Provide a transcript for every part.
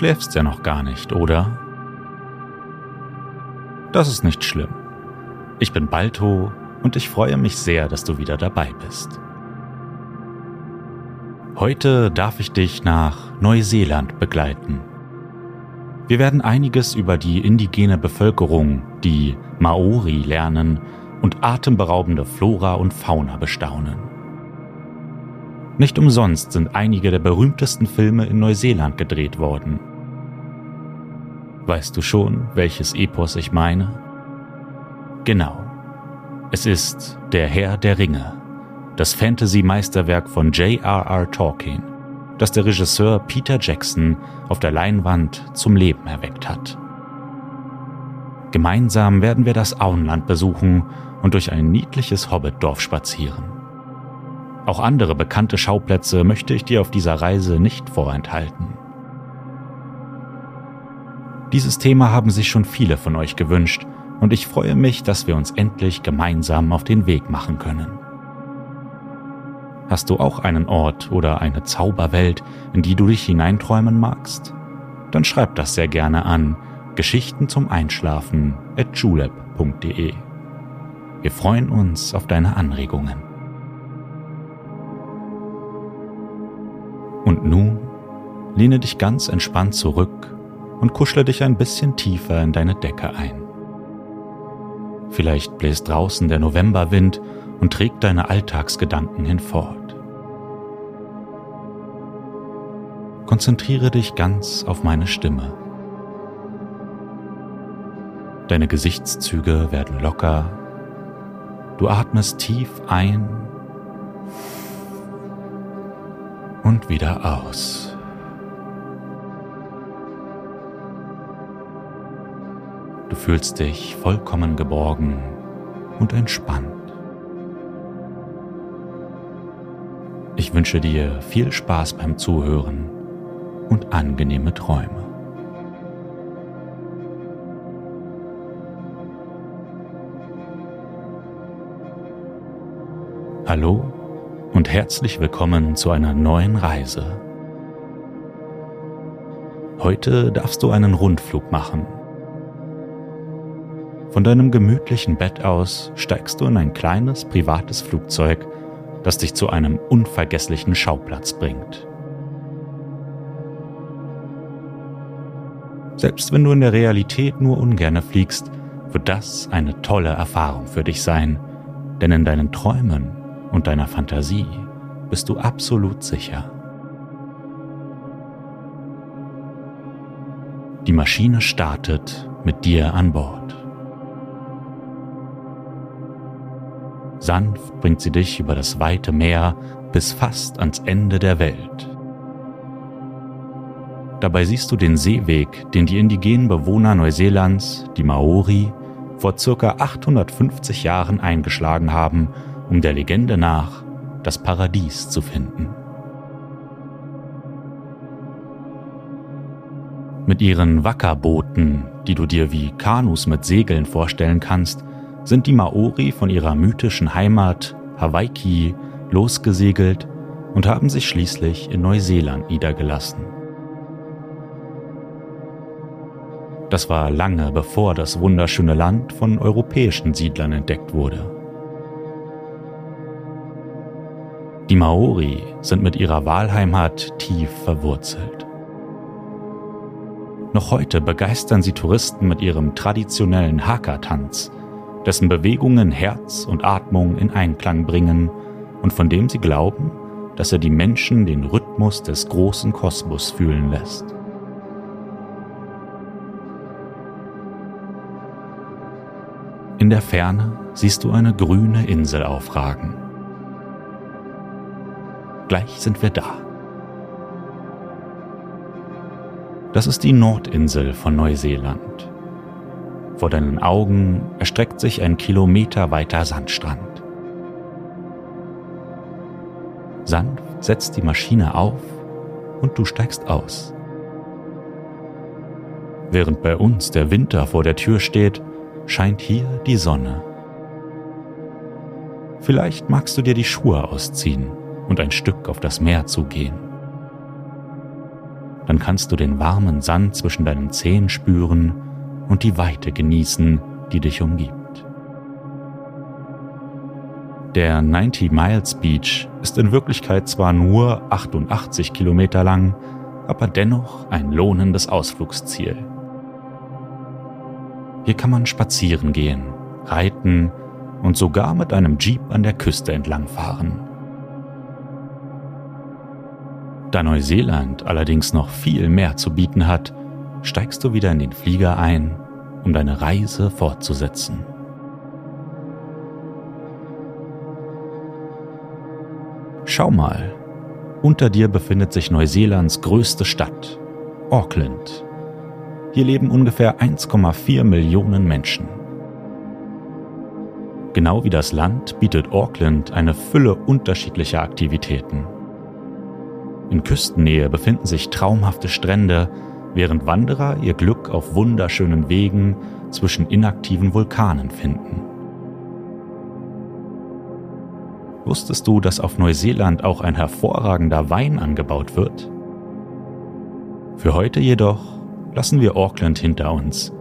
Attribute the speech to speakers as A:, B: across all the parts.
A: Schläfst ja noch gar nicht, oder? Das ist nicht schlimm. Ich bin Balto und ich freue mich sehr, dass du wieder dabei bist. Heute darf ich dich nach Neuseeland begleiten. Wir werden einiges über die indigene Bevölkerung, die Maori, lernen und atemberaubende Flora und Fauna bestaunen. Nicht umsonst sind einige der berühmtesten Filme in Neuseeland gedreht worden. Weißt du schon, welches Epos ich meine? Genau. Es ist Der Herr der Ringe, das Fantasy-Meisterwerk von J.R.R. Tolkien, das der Regisseur Peter Jackson auf der Leinwand zum Leben erweckt hat. Gemeinsam werden wir das Auenland besuchen und durch ein niedliches Hobbitdorf spazieren. Auch andere bekannte Schauplätze möchte ich dir auf dieser Reise nicht vorenthalten. Dieses Thema haben sich schon viele von euch gewünscht und ich freue mich, dass wir uns endlich gemeinsam auf den Weg machen können. Hast du auch einen Ort oder eine Zauberwelt, in die du dich hineinträumen magst? Dann schreib das sehr gerne an Geschichten zum Einschlafen at julep.de. Wir freuen uns auf deine Anregungen. Und nun lehne dich ganz entspannt zurück und kuschle dich ein bisschen tiefer in deine Decke ein. Vielleicht bläst draußen der Novemberwind und trägt deine Alltagsgedanken hinfort. Konzentriere dich ganz auf meine Stimme. Deine Gesichtszüge werden locker. Du atmest tief ein und wieder aus. Du fühlst dich vollkommen geborgen und entspannt. Ich wünsche dir viel Spaß beim Zuhören und angenehme Träume. Hallo und herzlich willkommen zu einer neuen Reise. Heute darfst du einen Rundflug machen von deinem gemütlichen Bett aus steigst du in ein kleines privates Flugzeug, das dich zu einem unvergesslichen Schauplatz bringt. Selbst wenn du in der Realität nur ungerne fliegst, wird das eine tolle Erfahrung für dich sein, denn in deinen Träumen und deiner Fantasie bist du absolut sicher. Die Maschine startet mit dir an Bord. Sanft bringt sie dich über das weite Meer bis fast ans Ende der Welt. Dabei siehst du den Seeweg, den die indigenen Bewohner Neuseelands, die Maori, vor circa 850 Jahren eingeschlagen haben, um der Legende nach das Paradies zu finden. Mit ihren Wackerbooten, die du dir wie Kanus mit Segeln vorstellen kannst, sind die Maori von ihrer mythischen Heimat Hawaii losgesegelt und haben sich schließlich in Neuseeland niedergelassen. Das war lange bevor das wunderschöne Land von europäischen Siedlern entdeckt wurde. Die Maori sind mit ihrer Wahlheimat tief verwurzelt. Noch heute begeistern sie Touristen mit ihrem traditionellen Haka-Tanz, dessen Bewegungen Herz und Atmung in Einklang bringen und von dem sie glauben, dass er die Menschen den Rhythmus des großen Kosmos fühlen lässt. In der Ferne siehst du eine grüne Insel aufragen. Gleich sind wir da. Das ist die Nordinsel von Neuseeland. Vor deinen Augen erstreckt sich ein Kilometer weiter Sandstrand. Sanft setzt die Maschine auf und du steigst aus. Während bei uns der Winter vor der Tür steht, scheint hier die Sonne. Vielleicht magst du dir die Schuhe ausziehen und ein Stück auf das Meer zugehen. Dann kannst du den warmen Sand zwischen deinen Zehen spüren und die Weite genießen, die dich umgibt. Der 90 Miles Beach ist in Wirklichkeit zwar nur 88 Kilometer lang, aber dennoch ein lohnendes Ausflugsziel. Hier kann man spazieren gehen, reiten und sogar mit einem Jeep an der Küste entlangfahren. Da Neuseeland allerdings noch viel mehr zu bieten hat, steigst du wieder in den Flieger ein, um deine Reise fortzusetzen. Schau mal, unter dir befindet sich Neuseelands größte Stadt, Auckland. Hier leben ungefähr 1,4 Millionen Menschen. Genau wie das Land bietet Auckland eine Fülle unterschiedlicher Aktivitäten. In Küstennähe befinden sich traumhafte Strände, während Wanderer ihr Glück auf wunderschönen Wegen zwischen inaktiven Vulkanen finden. Wusstest du, dass auf Neuseeland auch ein hervorragender Wein angebaut wird? Für heute jedoch lassen wir Auckland hinter uns,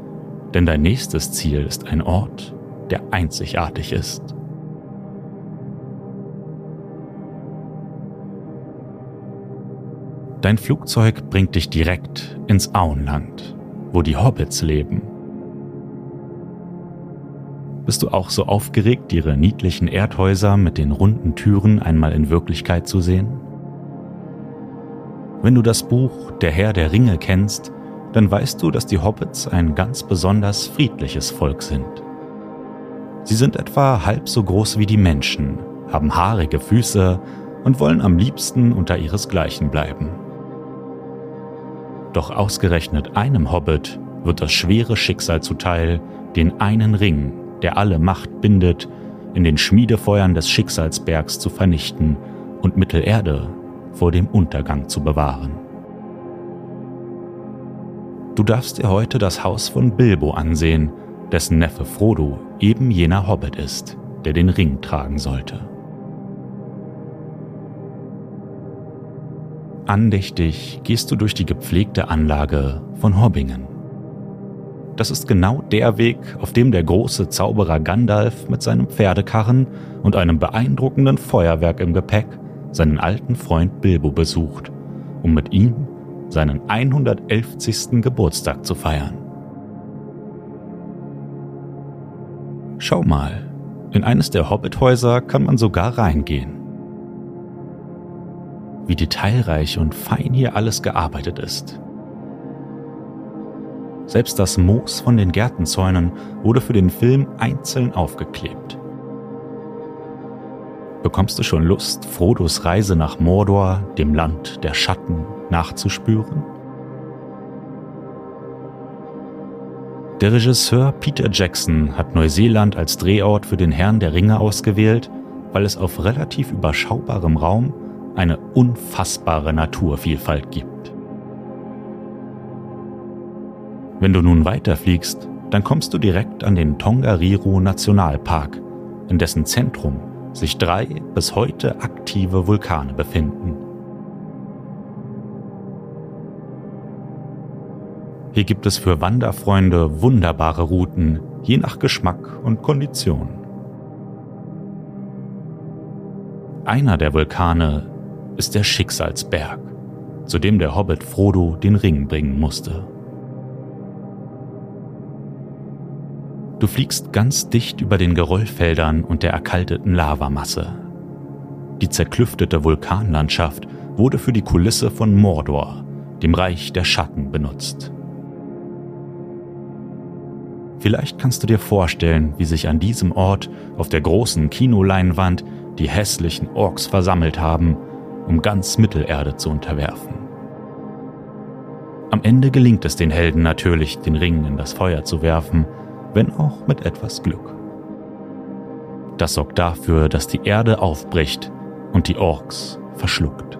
A: denn dein nächstes Ziel ist ein Ort, der einzigartig ist. Dein Flugzeug bringt dich direkt ins Auenland, wo die Hobbits leben. Bist du auch so aufgeregt, ihre niedlichen Erdhäuser mit den runden Türen einmal in Wirklichkeit zu sehen? Wenn du das Buch Der Herr der Ringe kennst, dann weißt du, dass die Hobbits ein ganz besonders friedliches Volk sind. Sie sind etwa halb so groß wie die Menschen, haben haarige Füße und wollen am liebsten unter ihresgleichen bleiben. Doch ausgerechnet einem Hobbit wird das schwere Schicksal zuteil, den einen Ring, der alle Macht bindet, in den Schmiedefeuern des Schicksalsbergs zu vernichten und Mittelerde vor dem Untergang zu bewahren. Du darfst dir heute das Haus von Bilbo ansehen, dessen Neffe Frodo eben jener Hobbit ist, der den Ring tragen sollte. Andächtig gehst du durch die gepflegte Anlage von Hobbingen. Das ist genau der Weg, auf dem der große Zauberer Gandalf mit seinem Pferdekarren und einem beeindruckenden Feuerwerk im Gepäck seinen alten Freund Bilbo besucht, um mit ihm seinen 111. Geburtstag zu feiern. Schau mal, in eines der Hobbithäuser kann man sogar reingehen. Wie detailreich und fein hier alles gearbeitet ist. Selbst das Moos von den Gärtenzäunen wurde für den Film einzeln aufgeklebt. Bekommst du schon Lust, Frodos Reise nach Mordor, dem Land der Schatten, nachzuspüren? Der Regisseur Peter Jackson hat Neuseeland als Drehort für den Herrn der Ringe ausgewählt, weil es auf relativ überschaubarem Raum eine unfassbare Naturvielfalt gibt. Wenn du nun weiterfliegst, dann kommst du direkt an den Tongariro Nationalpark, in dessen Zentrum sich drei bis heute aktive Vulkane befinden. Hier gibt es für Wanderfreunde wunderbare Routen, je nach Geschmack und Kondition. Einer der Vulkane ist der Schicksalsberg, zu dem der Hobbit Frodo den Ring bringen musste. Du fliegst ganz dicht über den Geröllfeldern und der erkalteten Lavamasse. Die zerklüftete Vulkanlandschaft wurde für die Kulisse von Mordor, dem Reich der Schatten, benutzt. Vielleicht kannst du dir vorstellen, wie sich an diesem Ort auf der großen Kinoleinwand die hässlichen Orks versammelt haben, um ganz Mittelerde zu unterwerfen. Am Ende gelingt es den Helden natürlich, den Ring in das Feuer zu werfen, wenn auch mit etwas Glück. Das sorgt dafür, dass die Erde aufbricht und die Orks verschluckt.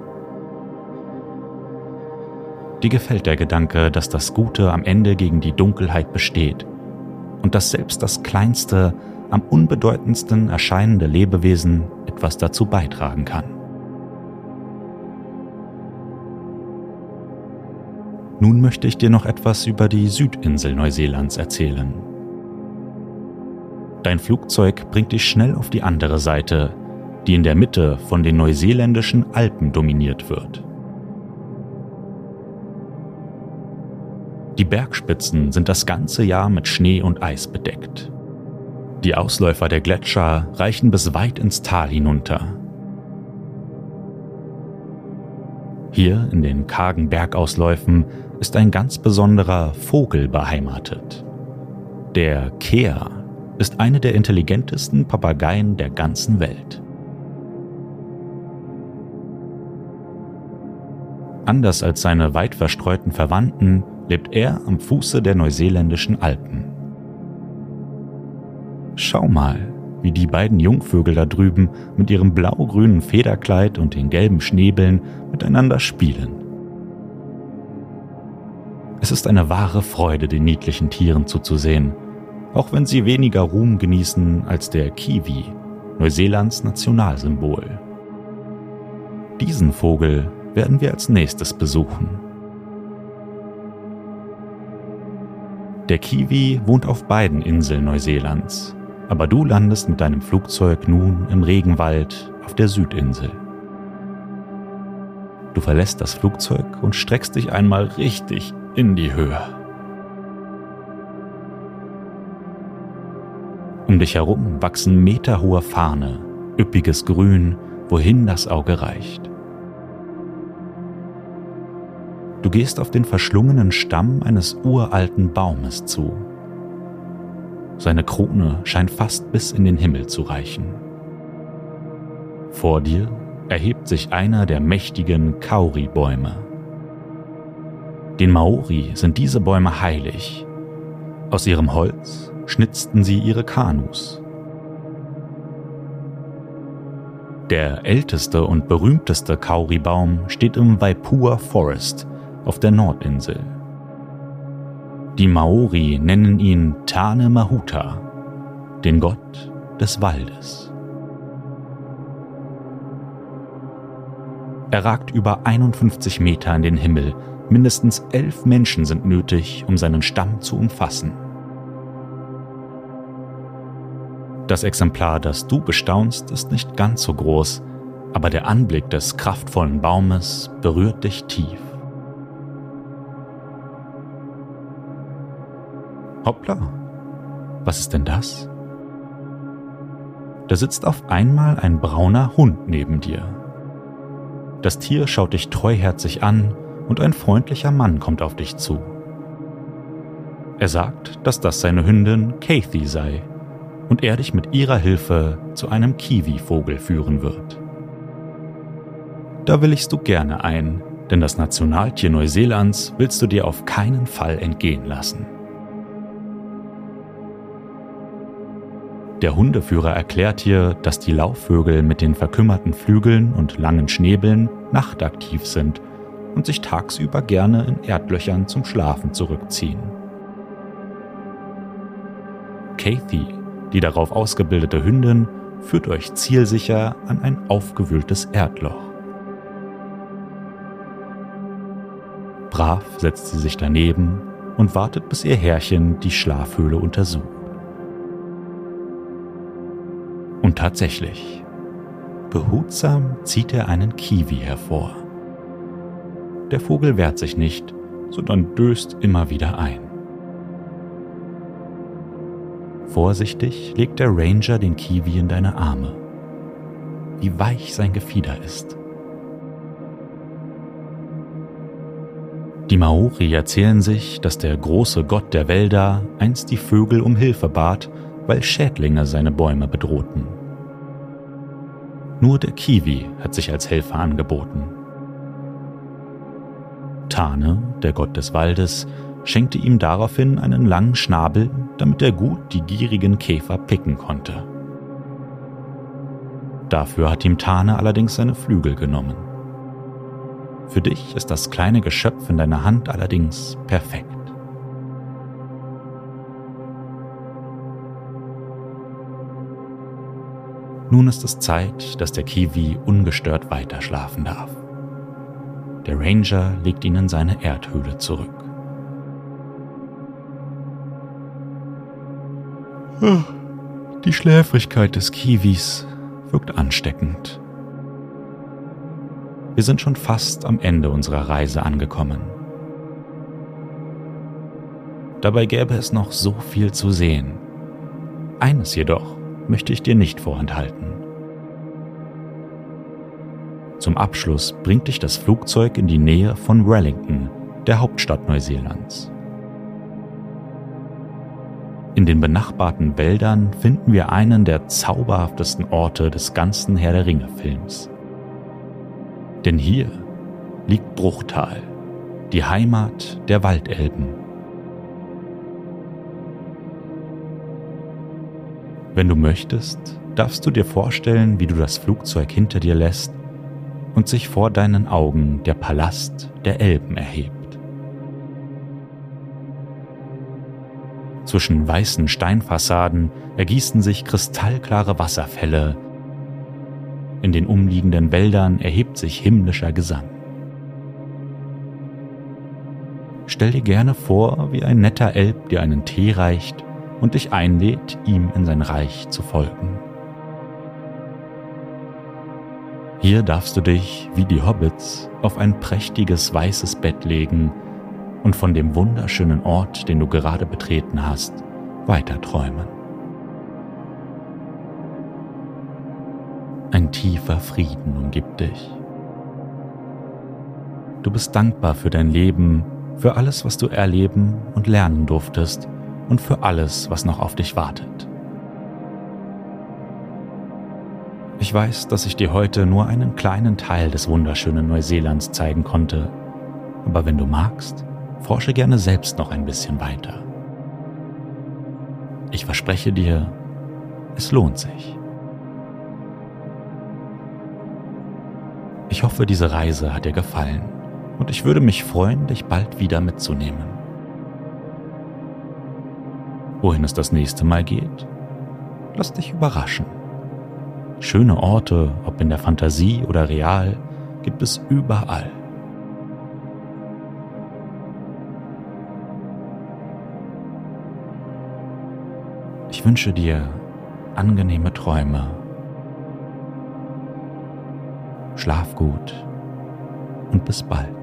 A: Dir gefällt der Gedanke, dass das Gute am Ende gegen die Dunkelheit besteht und dass selbst das kleinste, am unbedeutendsten erscheinende Lebewesen etwas dazu beitragen kann. Nun möchte ich dir noch etwas über die Südinsel Neuseelands erzählen. Dein Flugzeug bringt dich schnell auf die andere Seite, die in der Mitte von den neuseeländischen Alpen dominiert wird. Die Bergspitzen sind das ganze Jahr mit Schnee und Eis bedeckt. Die Ausläufer der Gletscher reichen bis weit ins Tal hinunter. Hier in den kargen Bergausläufen ist ein ganz besonderer Vogel beheimatet. Der Kea ist eine der intelligentesten Papageien der ganzen Welt. Anders als seine weit verstreuten Verwandten lebt er am Fuße der neuseeländischen Alpen. Schau mal, wie die beiden Jungvögel da drüben mit ihrem blau-grünen Federkleid und den gelben Schnäbeln miteinander spielen. Es ist eine wahre Freude, den niedlichen Tieren zuzusehen, auch wenn sie weniger Ruhm genießen als der Kiwi, Neuseelands Nationalsymbol. Diesen Vogel werden wir als nächstes besuchen. Der Kiwi wohnt auf beiden Inseln Neuseelands, aber du landest mit deinem Flugzeug nun im Regenwald auf der Südinsel. Du verlässt das Flugzeug und streckst dich einmal richtig in die Höhe. Um dich herum wachsen meterhohe Farne, üppiges Grün, wohin das Auge reicht. Du gehst auf den verschlungenen Stamm eines uralten Baumes zu. Seine Krone scheint fast bis in den Himmel zu reichen. Vor dir erhebt sich einer der mächtigen Kauri-Bäume. Den Maori sind diese Bäume heilig. Aus ihrem Holz schnitzten sie ihre Kanus. Der älteste und berühmteste Kauri-Baum steht im Waipua Forest auf der Nordinsel. Die Maori nennen ihn Tane Mahuta, den Gott des Waldes. Er ragt über 51 Meter in den Himmel Mindestens elf Menschen sind nötig, um seinen Stamm zu umfassen. Das Exemplar, das du bestaunst, ist nicht ganz so groß, aber der Anblick des kraftvollen Baumes berührt dich tief. Hoppla, was ist denn das? Da sitzt auf einmal ein brauner Hund neben dir. Das Tier schaut dich treuherzig an und ein freundlicher Mann kommt auf dich zu. Er sagt, dass das seine Hündin Kathy sei und er dich mit ihrer Hilfe zu einem Kiwi-Vogel führen wird. Da willigst du gerne ein, denn das Nationaltier Neuseelands willst du dir auf keinen Fall entgehen lassen. Der Hundeführer erklärt dir, dass die Laufvögel mit den verkümmerten Flügeln und langen Schnäbeln nachtaktiv sind und sich tagsüber gerne in Erdlöchern zum Schlafen zurückziehen. Kathy, die darauf ausgebildete Hündin, führt euch zielsicher an ein aufgewühltes Erdloch. Brav setzt sie sich daneben und wartet, bis ihr Herrchen die Schlafhöhle untersucht. Und tatsächlich, behutsam zieht er einen Kiwi hervor. Der Vogel wehrt sich nicht, sondern döst immer wieder ein. Vorsichtig legt der Ranger den Kiwi in deine Arme. Wie weich sein Gefieder ist. Die Maori erzählen sich, dass der große Gott der Wälder einst die Vögel um Hilfe bat, weil Schädlinge seine Bäume bedrohten. Nur der Kiwi hat sich als Helfer angeboten. Tane, der Gott des Waldes, schenkte ihm daraufhin einen langen Schnabel, damit er gut die gierigen Käfer picken konnte. Dafür hat ihm Tane allerdings seine Flügel genommen. Für dich ist das kleine Geschöpf in deiner Hand allerdings perfekt. Nun ist es Zeit, dass der Kiwi ungestört weiter schlafen darf. Der Ranger legt ihn in seine Erdhöhle zurück. Die Schläfrigkeit des Kiwis wirkt ansteckend. Wir sind schon fast am Ende unserer Reise angekommen. Dabei gäbe es noch so viel zu sehen. Eines jedoch möchte ich dir nicht vorenthalten. Zum Abschluss bringt dich das Flugzeug in die Nähe von Wellington, der Hauptstadt Neuseelands. In den benachbarten Wäldern finden wir einen der zauberhaftesten Orte des ganzen Herr der Ringe-Films. Denn hier liegt Bruchtal, die Heimat der Waldelben. Wenn du möchtest, darfst du dir vorstellen, wie du das Flugzeug hinter dir lässt und sich vor deinen Augen der Palast der Elben erhebt. Zwischen weißen Steinfassaden ergießen sich kristallklare Wasserfälle. In den umliegenden Wäldern erhebt sich himmlischer Gesang. Stell dir gerne vor, wie ein netter Elb dir einen Tee reicht und dich einlädt, ihm in sein Reich zu folgen. Hier darfst du dich, wie die Hobbits, auf ein prächtiges weißes Bett legen und von dem wunderschönen Ort, den du gerade betreten hast, weiter träumen. Ein tiefer Frieden umgibt dich. Du bist dankbar für dein Leben, für alles, was du erleben und lernen durftest und für alles, was noch auf dich wartet. Ich weiß, dass ich dir heute nur einen kleinen Teil des wunderschönen Neuseelands zeigen konnte, aber wenn du magst, forsche gerne selbst noch ein bisschen weiter. Ich verspreche dir, es lohnt sich. Ich hoffe, diese Reise hat dir gefallen und ich würde mich freuen, dich bald wieder mitzunehmen. Wohin es das nächste Mal geht, lass dich überraschen. Schöne Orte, ob in der Fantasie oder real, gibt es überall. Ich wünsche dir angenehme Träume. Schlaf gut und bis bald.